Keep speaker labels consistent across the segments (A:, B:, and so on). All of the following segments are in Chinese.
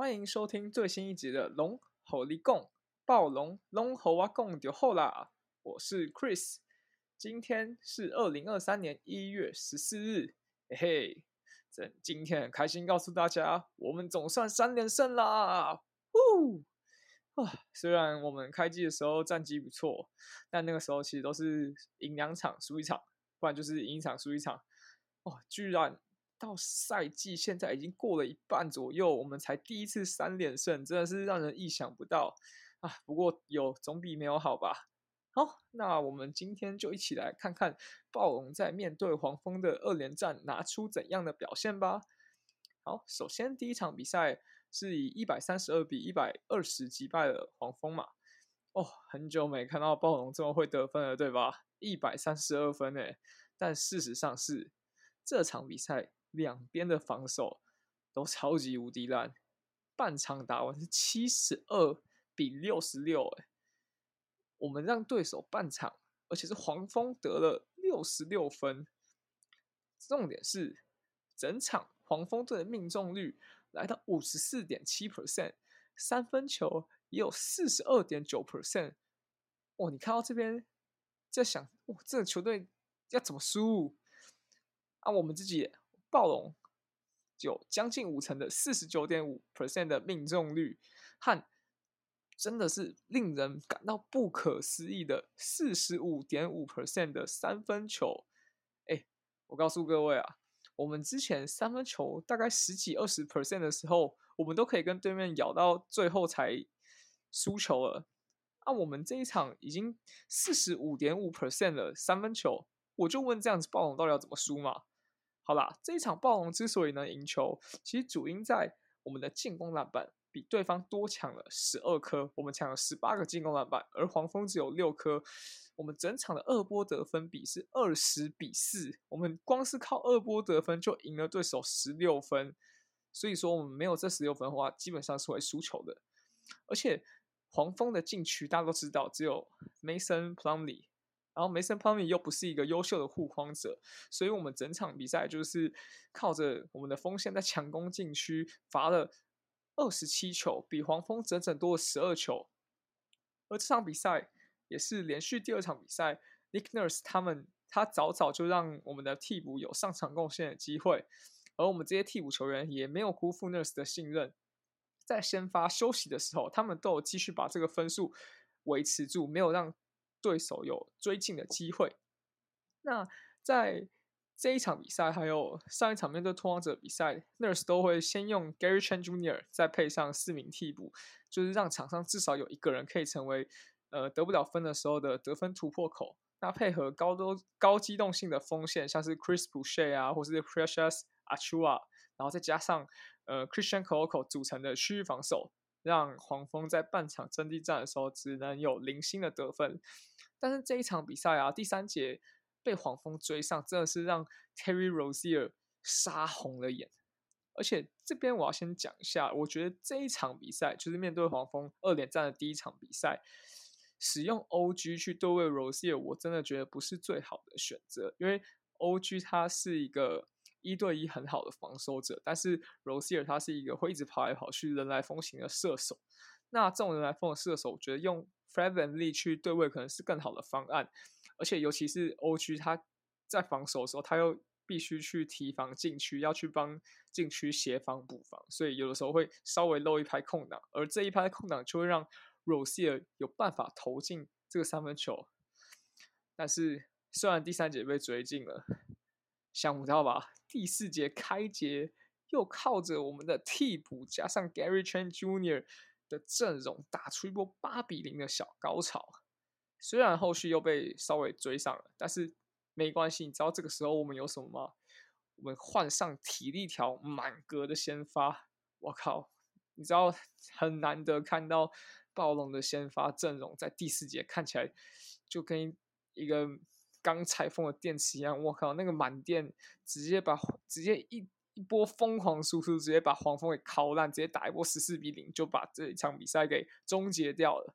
A: 欢迎收听最新一集的《龙吼力共暴龙龙吼啊共就后啦》，我是 Chris，今天是二零二三年一月十四日，嘿嘿，这今天很开心告诉大家，我们总算三连胜啦！呜啊，虽然我们开机的时候战绩不错，但那个时候其实都是赢两场输一场，不然就是赢一场输一场。哦，居然到赛季现在已经过了一半左右，我们才第一次三连胜，真的是让人意想不到啊！不过有总比没有好吧？好，那我们今天就一起来看看暴龙在面对黄蜂的二连战拿出怎样的表现吧。好，首先第一场比赛是以一百三十二比一百二十击败了黄蜂嘛？哦，很久没看到暴龙这么会得分了，对吧？一百三十二分诶，但事实上是。这场比赛两边的防守都超级无敌烂，半场打完是七十二比六十六，哎，我们让对手半场，而且是黄蜂得了六十六分。重点是，整场黄蜂队的命中率来到五十四点七 percent，三分球也有四十二点九 percent。哇，你看到这边在想，哇，这个球队要怎么输？啊，我们自己暴龙有将近五成的四十九点五 percent 的命中率，和真的是令人感到不可思议的四十五点五 percent 的三分球。哎，我告诉各位啊，我们之前三分球大概十几二十 percent 的时候，我们都可以跟对面咬到最后才输球了。啊，我们这一场已经四十五点五 percent 的三分球，我就问这样子暴龙到底要怎么输嘛？好啦，这一场暴龙之所以能赢球，其实主因在我们的进攻篮板比对方多抢了十二颗，我们抢了十八个进攻篮板，而黄蜂只有六颗。我们整场的二波得分比是二十比四，我们光是靠二波得分就赢了对手十六分。所以说，我们没有这十六分的话，基本上是会输球的。而且黄蜂的禁区大家都知道，只有 Mason Plumlee。然后梅森·普米又不是一个优秀的护框者，所以我们整场比赛就是靠着我们的锋线在强攻禁区，罚了二十七球，比黄蜂整整多了十二球。而这场比赛也是连续第二场比赛，Nick Nurse 他们他早早就让我们的替补有上场贡献的机会，而我们这些替补球员也没有辜负 Nurse 的信任，在先发休息的时候，他们都有继续把这个分数维持住，没有让。对手有追进的机会。那在这一场比赛，还有上一场面对拓荒者比赛，Nurse 都会先用 Gary Chen Jr. 再配上四名替补，就是让场上至少有一个人可以成为呃得不了分的时候的得分突破口。那配合高多高机动性的锋线，像是 Chris Boucher 啊，或是 Precious Achua，然后再加上呃 Christian c o c o 组成的区域防守。让黄蜂在半场阵地战的时候只能有零星的得分，但是这一场比赛啊，第三节被黄蜂追上，真的是让 Terry Rozier 杀红了眼。而且这边我要先讲一下，我觉得这一场比赛就是面对黄蜂二连战的第一场比赛，使用 OG 去对位 Rozier，我真的觉得不是最好的选择，因为 OG 他是一个。一对一很好的防守者，但是 Rosier 他是一个会一直跑来跑去、人来风型的射手。那这种人来风的射手，我觉得用 Fred VanVleet 去对位可能是更好的方案。而且尤其是 OG 他在防守的时候，他又必须去提防禁区，要去帮禁区协防补防，所以有的时候会稍微漏一拍空档，而这一拍空档就会让 Rosier 有办法投进这个三分球。但是虽然第三节被追进了。想不到吧？第四节开节又靠着我们的替补加上 Gary Trent Jr. 的阵容打出一波八比零的小高潮。虽然后续又被稍微追上了，但是没关系。你知道这个时候我们有什么吗？我们换上体力条满格的先发。我靠！你知道很难得看到暴龙的先发阵容在第四节看起来就跟一个。刚拆封的电池一样，我靠，那个满电直接把直接一一波疯狂输出，直接把黄蜂给敲烂，直接打一波十四比零，就把这一场比赛给终结掉了。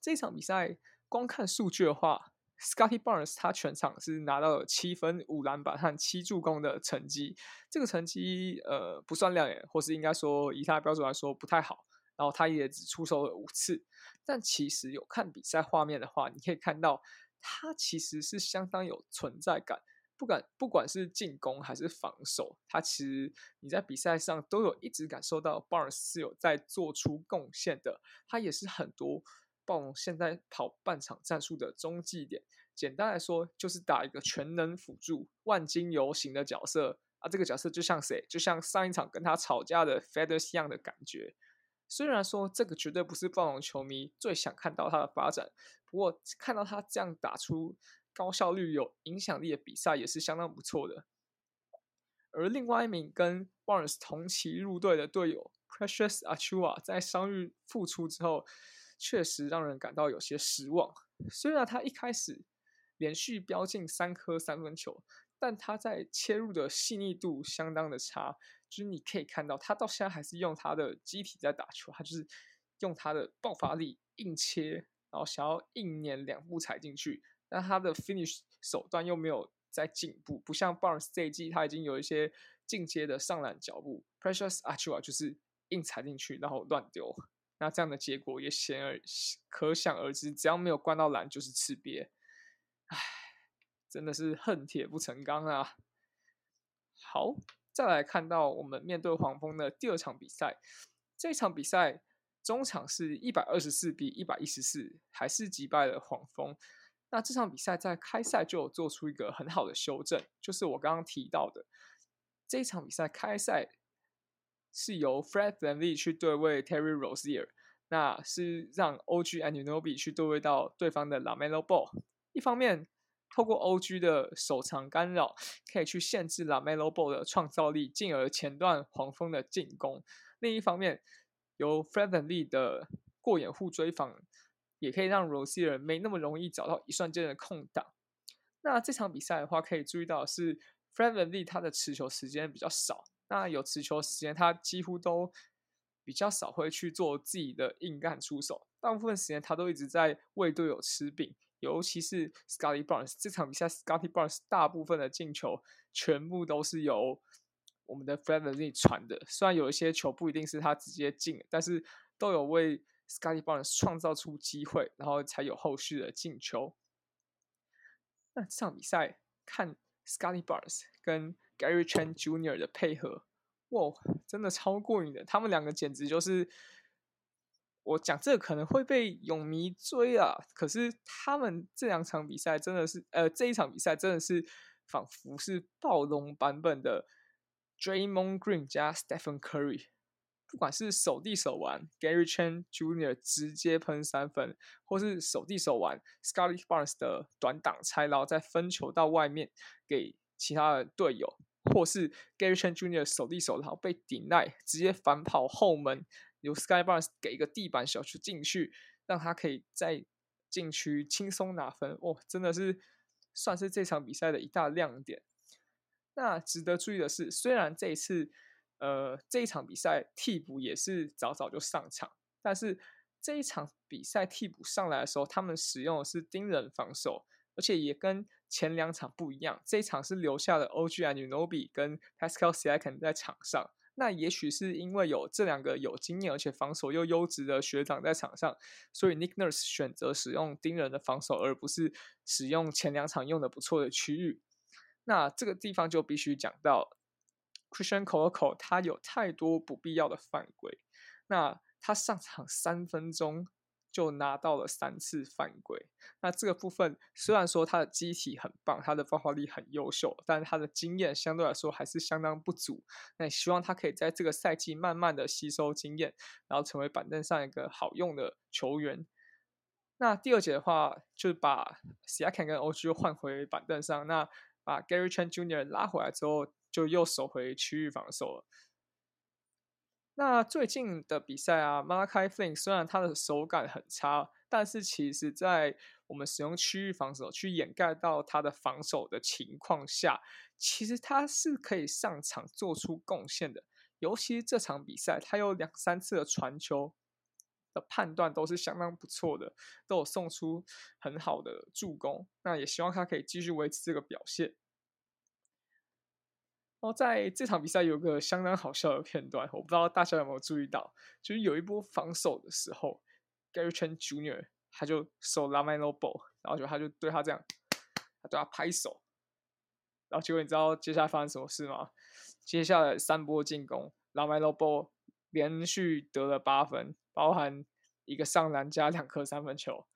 A: 这场比赛光看数据的话，Scotty Barnes 他全场是拿到了七分、五篮板和七助攻的成绩，这个成绩呃不算亮眼，或是应该说以他的标准来说不太好。然后他也只出手了五次，但其实有看比赛画面的话，你可以看到他其实是相当有存在感。不管不管是进攻还是防守，他其实你在比赛上都有一直感受到 Barnes 是有在做出贡献的。他也是很多暴龙现在跑半场战术的中继点。简单来说，就是打一个全能辅助、万金油型的角色啊。这个角色就像谁？就像上一场跟他吵架的 Feathers 一样的感觉。虽然说这个绝对不是暴龙球迷最想看到他的发展，不过看到他这样打出。高效率、有影响力的比赛也是相当不错的。而另外一名跟 Barnes 同期入队的队友 Precious Achua 在伤愈复出之后，确实让人感到有些失望。虽然他一开始连续飙进三颗三分球，但他在切入的细腻度相当的差。就是你可以看到，他到现在还是用他的机体在打球，他就是用他的爆发力硬切，然后想要硬撵两步踩进去。但他的 finish 手段又没有在进步，不像 Barnes 这一季他已经有一些进阶的上篮脚步。Precious Achua 就是硬踩进去，然后乱丢，那这样的结果也显而可想而知，只要没有灌到篮就是吃瘪。唉，真的是恨铁不成钢啊！好，再来看到我们面对黄蜂的第二场比赛，这场比赛中场是一百二十四比一百一十四，还是击败了黄蜂。那这场比赛在开赛就有做出一个很好的修正，就是我刚刚提到的这场比赛开赛是由 Fred VanVleet 去对位 Terry Rozier，那是让 OG Anunoby 去对位到对方的 Lamelo Ball。一方面，透过 OG 的手长干扰，可以去限制 Lamelo Ball 的创造力，进而前段黄蜂的进攻；另一方面，由 f r e d e n l e e 的过掩护追防。也可以让 Rosier 没那么容易找到一瞬间的空档。那这场比赛的话，可以注意到是 f r e d v a n l e 他的持球时间比较少。那有持球时间，他几乎都比较少会去做自己的硬干出手。大部分时间他都一直在为队友吃饼。尤其是 Scotty Barnes 这场比赛，Scotty Barnes 大部分的进球全部都是由我们的 f r e d v a n l e 传的。虽然有一些球不一定是他直接进，但是都有为。Scotty Barnes 创造出机会，然后才有后续的进球。那这场比赛看 Scotty Barnes 跟 Gary Trent Jr. 的配合，哇，真的超过瘾的。他们两个简直就是……我讲这个可能会被勇迷追啊，可是他们这两场比赛真的是……呃，这一场比赛真的是仿佛是暴龙版本的 Draymond Green 加 Stephen Curry。不管是手递手玩 Gary Trent Jr. 直接喷三分，或是手递手玩 Scotty Barnes 的短挡拆捞，再分球到外面给其他的队友，或是 Gary Trent Jr. 手递手捞被顶赖，直接反跑后门，由 Sky Barnes 给一个地板小球进去，让他可以在禁区轻松拿分。哦，真的是算是这场比赛的一大亮点。那值得注意的是，虽然这一次。呃，这一场比赛替补也是早早就上场，但是这一场比赛替补上来的时候，他们使用的是盯人防守，而且也跟前两场不一样。这一场是留下了 OG a n u n o b i 跟 Pascal Siakam 在场上，那也许是因为有这两个有经验而且防守又优质的学长在场上，所以 Nick Nurse 选择使用盯人的防守，而不是使用前两场用的不错的区域。那这个地方就必须讲到。Christian c o c o 他有太多不必要的犯规，那他上场三分钟就拿到了三次犯规。那这个部分虽然说他的机体很棒，他的爆发力很优秀，但他的经验相对来说还是相当不足。那也希望他可以在这个赛季慢慢的吸收经验，然后成为板凳上一个好用的球员。那第二节的话，就把 Siakam 跟 OG 换回板凳上，那把 Gary Trent Jr. 拉回来之后。就又守回区域防守了。那最近的比赛啊 m a r k i Flynn 虽然他的手感很差，但是其实在我们使用区域防守去掩盖到他的防守的情况下，其实他是可以上场做出贡献的。尤其这场比赛，他有两三次的传球的判断都是相当不错的，都有送出很好的助攻。那也希望他可以继续维持这个表现。哦，在这场比赛有个相当好笑的片段，我不知道大家有没有注意到，就是有一波防守的时候，Gary Trent Jr. 他就守 Lamelo Ball，然后就他就对他这样，他对他拍手，然后结果你知道接下来发生什么事吗？接下来三波进攻，Lamelo Ball 连续得了八分，包含一个上篮加两颗三分球，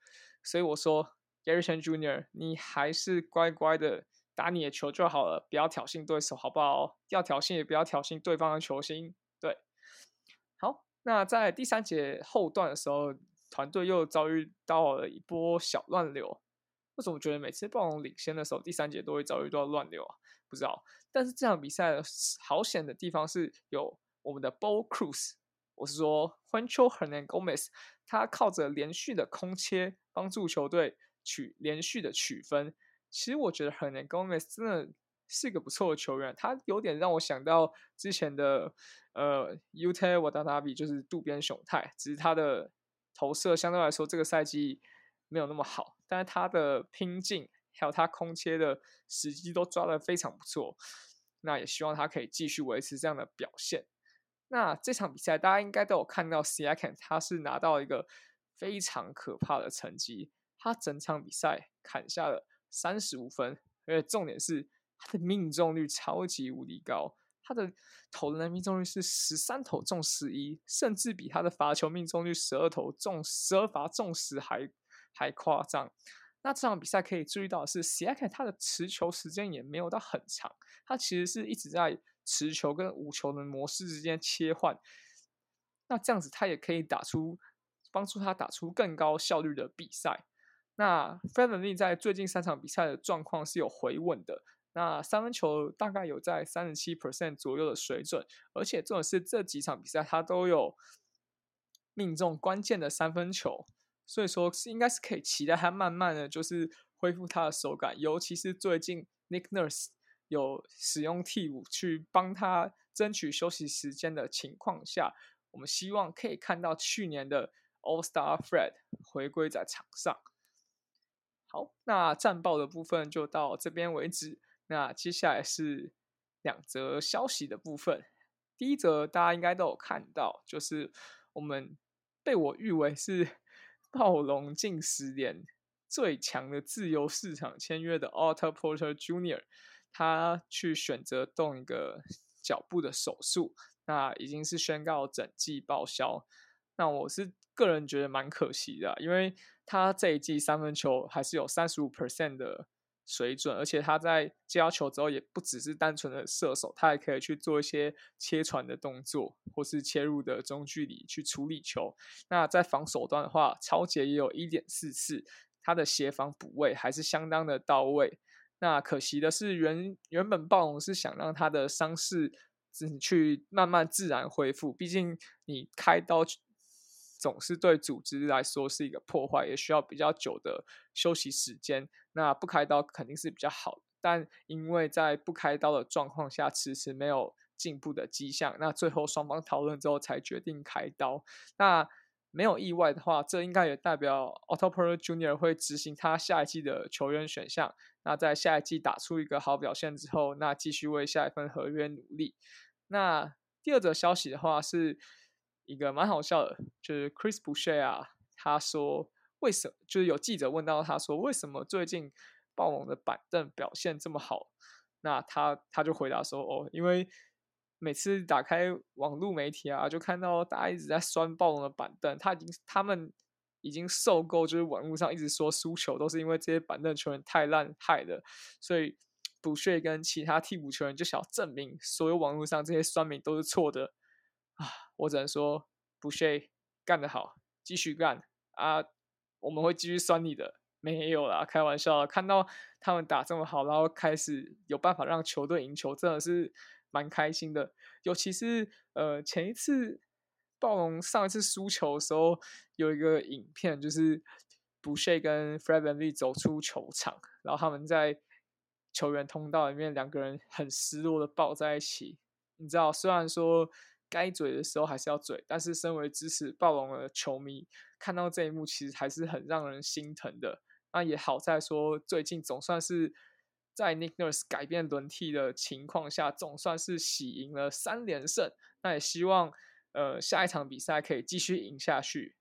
A: 所以我说 Gary Trent Jr. 你还是乖乖的。打你的球就好了，不要挑衅对手，好不好？要挑衅也不要挑衅对方的球星。对，好，那在第三节后段的时候，团队又遭遇到了一波小乱流。为什么觉得每次暴龙领先的时候，第三节都会遭遇到乱流啊？不知道。但是这场比赛好险的地方是有我们的 Ball Cruz，我是说 Juancho Hernan Gomez，他靠着连续的空切帮助球队取连续的取分。其实我觉得 Hernan Gomez 真的是一个不错的球员，他有点让我想到之前的呃 Utah Wadanabe，就是渡边雄太，只是他的投射相对来说这个赛季没有那么好，但是他的拼劲还有他空切的时机都抓得非常不错，那也希望他可以继续维持这样的表现。那这场比赛大家应该都有看到 s i a k a n 他是拿到一个非常可怕的成绩，他整场比赛砍下了。三十五分，而且重点是他的命中率超级无敌高，他的投篮命中率是十三投中十一，甚至比他的罚球命中率十二投中十二罚中十还还夸张。那这场比赛可以注意到的是 s i a k 他的持球时间也没有到很长，他其实是一直在持球跟无球的模式之间切换。那这样子他也可以打出帮助他打出更高效率的比赛。那 f e d e r 在最近三场比赛的状况是有回稳的，那三分球大概有在三十七 percent 左右的水准，而且重点是这几场比赛他都有命中关键的三分球，所以说是应该是可以期待他慢慢的就是恢复他的手感，尤其是最近 Nick Nurse 有使用替补去帮他争取休息时间的情况下，我们希望可以看到去年的 All Star Fred 回归在场上。好，那战报的部分就到这边为止。那接下来是两则消息的部分。第一则大家应该都有看到，就是我们被我誉为是 暴龙近十年最强的自由市场签约的 Otto Porter Junior，他去选择动一个脚部的手术，那已经是宣告整季报销。那我是个人觉得蛮可惜的，因为。他这一季三分球还是有三十五 percent 的水准，而且他在接到球之后，也不只是单纯的射手，他还可以去做一些切传的动作，或是切入的中距离去处理球。那在防守端的话，超杰也有一点四次，他的协防补位还是相当的到位。那可惜的是，原原本暴龙是想让他的伤势去慢慢自然恢复，毕竟你开刀。总是对组织来说是一个破坏，也需要比较久的休息时间。那不开刀肯定是比较好，但因为在不开刀的状况下，迟迟没有进步的迹象，那最后双方讨论之后才决定开刀。那没有意外的话，这应该也代表 Otto Porter Jr. 会执行他下一季的球员选项。那在下一季打出一个好表现之后，那继续为下一份合约努力。那第二则消息的话是。一个蛮好笑的，就是 Chris Boucher 啊，他说为什么？就是有记者问到他说为什么最近暴龙的板凳表现这么好？那他他就回答说哦，因为每次打开网络媒体啊，就看到大家一直在酸暴龙的板凳，他已经他们已经受够，就是网络上一直说输球都是因为这些板凳球员太烂害的，所以补税跟其他替补球员就想要证明所有网络上这些酸民都是错的。啊，我只能说，不屑干得好，继续干啊！我们会继续酸你的，没有啦，开玩笑。看到他们打这么好，然后开始有办法让球队赢球，真的是蛮开心的。尤其是呃，前一次暴龙上一次输球的时候，有一个影片，就是不屑跟 Fred VanVleet 走出球场，然后他们在球员通道里面，两个人很失落的抱在一起。你知道，虽然说。该嘴的时候还是要嘴。但是身为支持暴龙的球迷，看到这一幕其实还是很让人心疼的。那也好在说，最近总算是在 Nick Nurse 改变轮替的情况下，总算是喜赢了三连胜。那也希望呃下一场比赛可以继续赢下去。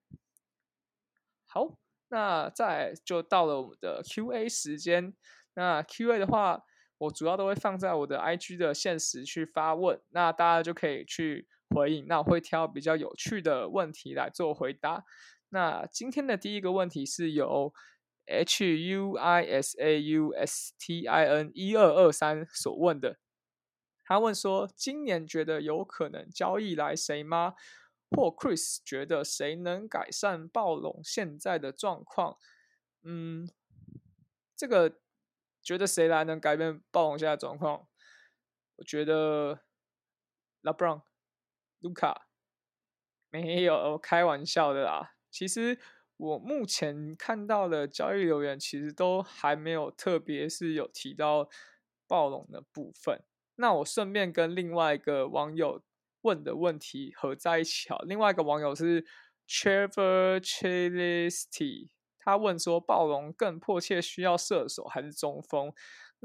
A: 好，那再就到了我们的 Q&A 时间。那 Q&A 的话，我主要都会放在我的 IG 的现实去发问，那大家就可以去回应。那我会挑比较有趣的问题来做回答。那今天的第一个问题是由 Huisaustin 一二二三所问的。他问说：今年觉得有可能交易来谁吗？或 Chris 觉得谁能改善暴龙现在的状况？嗯，这个觉得谁来能改变暴龙现在状况？我觉得 LeBron、卢卡没有开玩笑的啦。其实我目前看到的交易留言，其实都还没有特别是有提到暴龙的部分。那我顺便跟另外一个网友。问的问题合在一起好。另外一个网友是 Trevor Chalisty，他问说：暴龙更迫切需要射手还是中锋？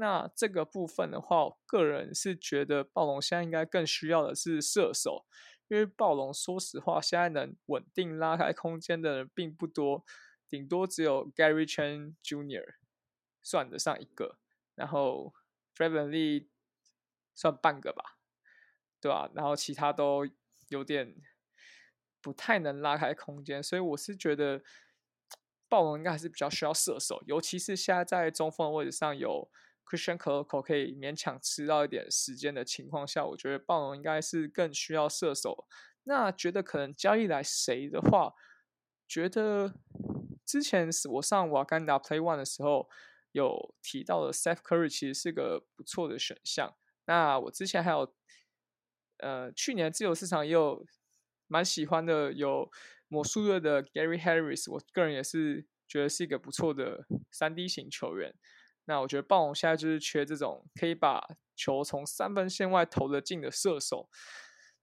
A: 那这个部分的话，我个人是觉得暴龙现在应该更需要的是射手，因为暴龙说实话，现在能稳定拉开空间的人并不多，顶多只有 Gary Chen Jr. 算得上一个，然后 f r e v e n Lee 算半个吧。对吧？然后其他都有点不太能拉开空间，所以我是觉得暴龙应该还是比较需要射手，尤其是现在在中锋的位置上有 Christian c o o 可以勉强吃到一点时间的情况下，我觉得暴龙应该是更需要射手。那觉得可能交易来谁的话，觉得之前我上瓦干达 Play One 的时候有提到的 Seth Curry 其实是个不错的选项。那我之前还有。呃，去年自由市场也有蛮喜欢的，有魔术队的 Gary Harris，我个人也是觉得是一个不错的三 D 型球员。那我觉得暴龙现在就是缺这种可以把球从三分线外投得进的射手。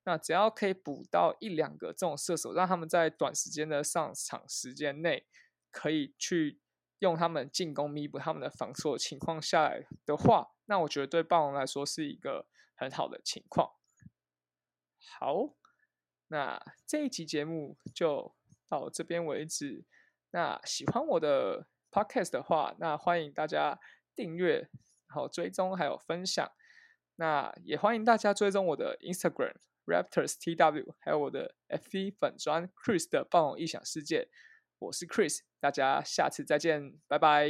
A: 那只要可以补到一两个这种射手，让他们在短时间的上场时间内可以去用他们进攻弥补他们的防守情况下来的话，那我觉得对暴龙来说是一个很好的情况。好，那这一集节目就到这边为止。那喜欢我的 podcast 的话，那欢迎大家订阅、然后追踪还有分享。那也欢迎大家追踪我的 Instagram Raptors TW，还有我的 FV 粉砖 Chris 的暴龙异想世界。我是 Chris，大家下次再见，拜拜。